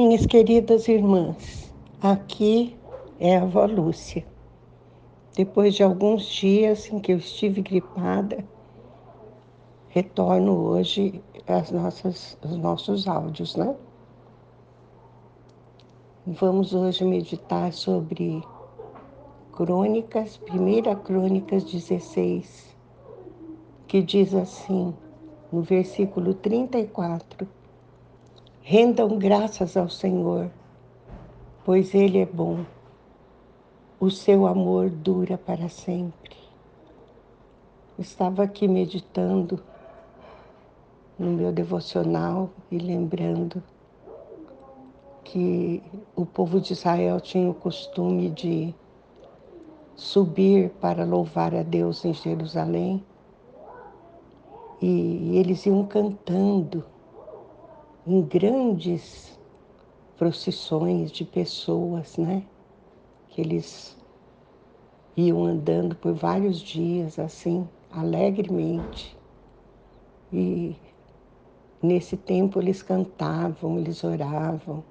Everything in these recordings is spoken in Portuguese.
Minhas queridas irmãs, aqui é a avó Lúcia. Depois de alguns dias em que eu estive gripada, retorno hoje as nossas, os nossos áudios, né? Vamos hoje meditar sobre Crônicas, primeira Crônicas 16, que diz assim, no versículo 34, Rendam graças ao Senhor, pois Ele é bom. O seu amor dura para sempre. Estava aqui meditando no meu devocional e lembrando que o povo de Israel tinha o costume de subir para louvar a Deus em Jerusalém e eles iam cantando em grandes procissões de pessoas, né? Que eles iam andando por vários dias assim, alegremente. E nesse tempo eles cantavam, eles oravam,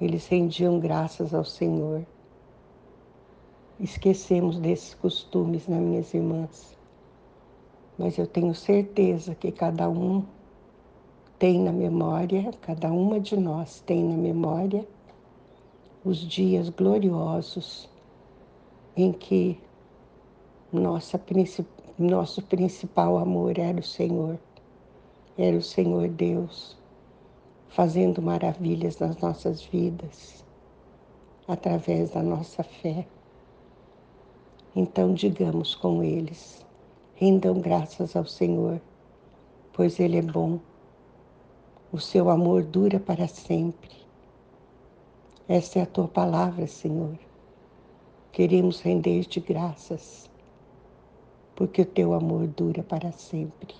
eles rendiam graças ao Senhor. Esquecemos desses costumes, né, minhas irmãs? Mas eu tenho certeza que cada um tem na memória, cada uma de nós tem na memória os dias gloriosos em que nossa, nosso principal amor era o Senhor, era o Senhor Deus, fazendo maravilhas nas nossas vidas, através da nossa fé. Então, digamos com eles: rendam graças ao Senhor, pois Ele é bom o seu amor dura para sempre. Esta é a tua palavra, Senhor. Queremos render-te graças, porque o teu amor dura para sempre.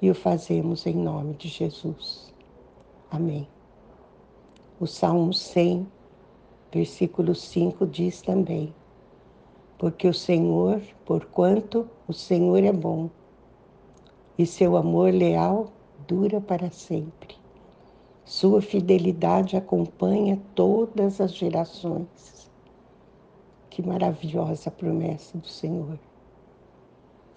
E o fazemos em nome de Jesus. Amém. O Salmo 100, versículo 5 diz também: Porque o Senhor, porquanto o Senhor é bom, e seu amor leal dura para sempre. Sua fidelidade acompanha todas as gerações. Que maravilhosa promessa do Senhor.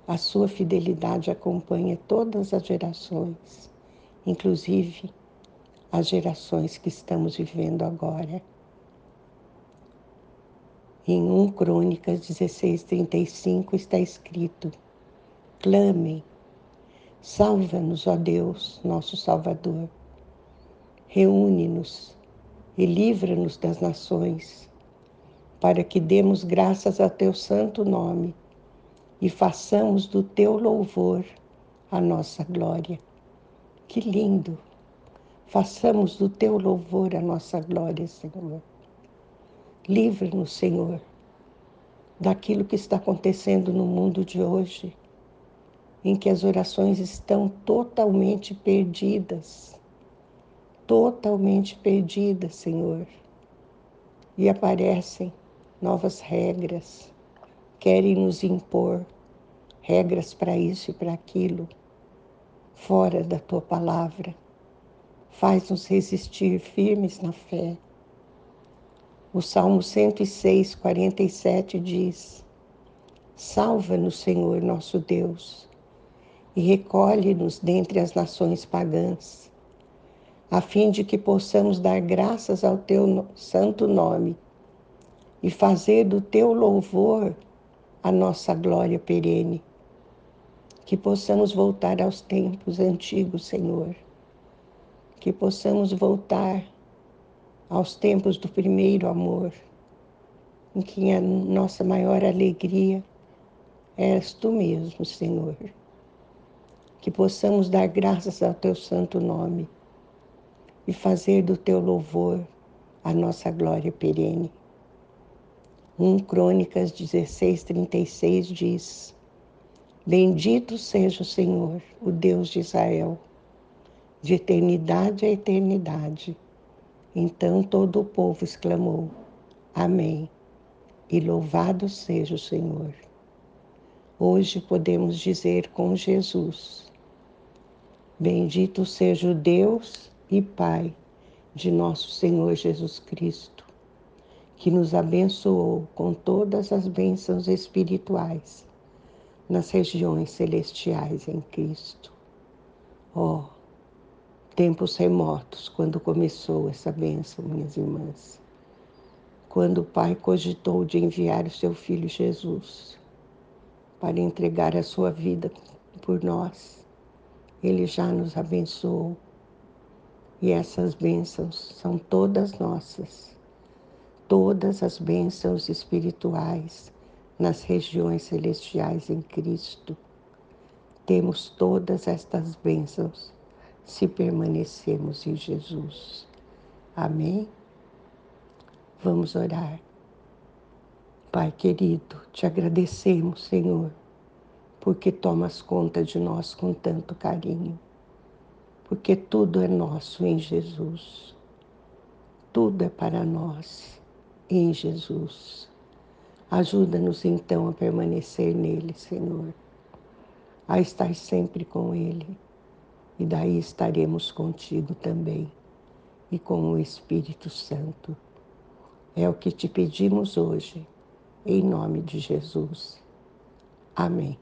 A sua fidelidade acompanha todas as gerações, inclusive as gerações que estamos vivendo agora. Em 1 Crônicas 16:35 está escrito: Clamem Salva-nos, ó Deus, nosso Salvador. Reúne-nos e livra-nos das nações, para que demos graças a teu santo nome e façamos do teu louvor a nossa glória. Que lindo! Façamos do teu louvor a nossa glória, Senhor. Livra-nos, Senhor, daquilo que está acontecendo no mundo de hoje em que as orações estão totalmente perdidas, totalmente perdidas, Senhor. E aparecem novas regras, querem nos impor regras para isso e para aquilo, fora da tua palavra. Faz-nos resistir firmes na fé. O Salmo 106, 47 diz: Salva-nos, Senhor nosso Deus e recolhe-nos dentre as nações pagãs, a fim de que possamos dar graças ao teu santo nome e fazer do teu louvor a nossa glória perene. Que possamos voltar aos tempos antigos, Senhor. Que possamos voltar aos tempos do primeiro amor, em que a nossa maior alegria és tu mesmo, Senhor que possamos dar graças ao teu santo nome e fazer do teu louvor a nossa glória perene. 1 Crônicas 16, 36 diz: Bendito seja o Senhor, o Deus de Israel, de eternidade a eternidade. Então todo o povo exclamou: Amém. E louvado seja o Senhor. Hoje podemos dizer com Jesus: Bendito seja o Deus e Pai de nosso Senhor Jesus Cristo, que nos abençoou com todas as bênçãos espirituais nas regiões celestiais em Cristo. Oh, tempos remotos, quando começou essa bênção, minhas irmãs. Quando o Pai cogitou de enviar o seu Filho Jesus para entregar a sua vida por nós, ele já nos abençoou e essas bênçãos são todas nossas. Todas as bênçãos espirituais nas regiões celestiais em Cristo. Temos todas estas bênçãos se permanecermos em Jesus. Amém? Vamos orar. Pai querido, te agradecemos, Senhor, porque tomas conta de nós com tanto carinho porque tudo é nosso em Jesus. Tudo é para nós em Jesus. Ajuda-nos então a permanecer nele, Senhor, a estar sempre com ele, e daí estaremos contigo também e com o Espírito Santo. É o que te pedimos hoje, em nome de Jesus. Amém.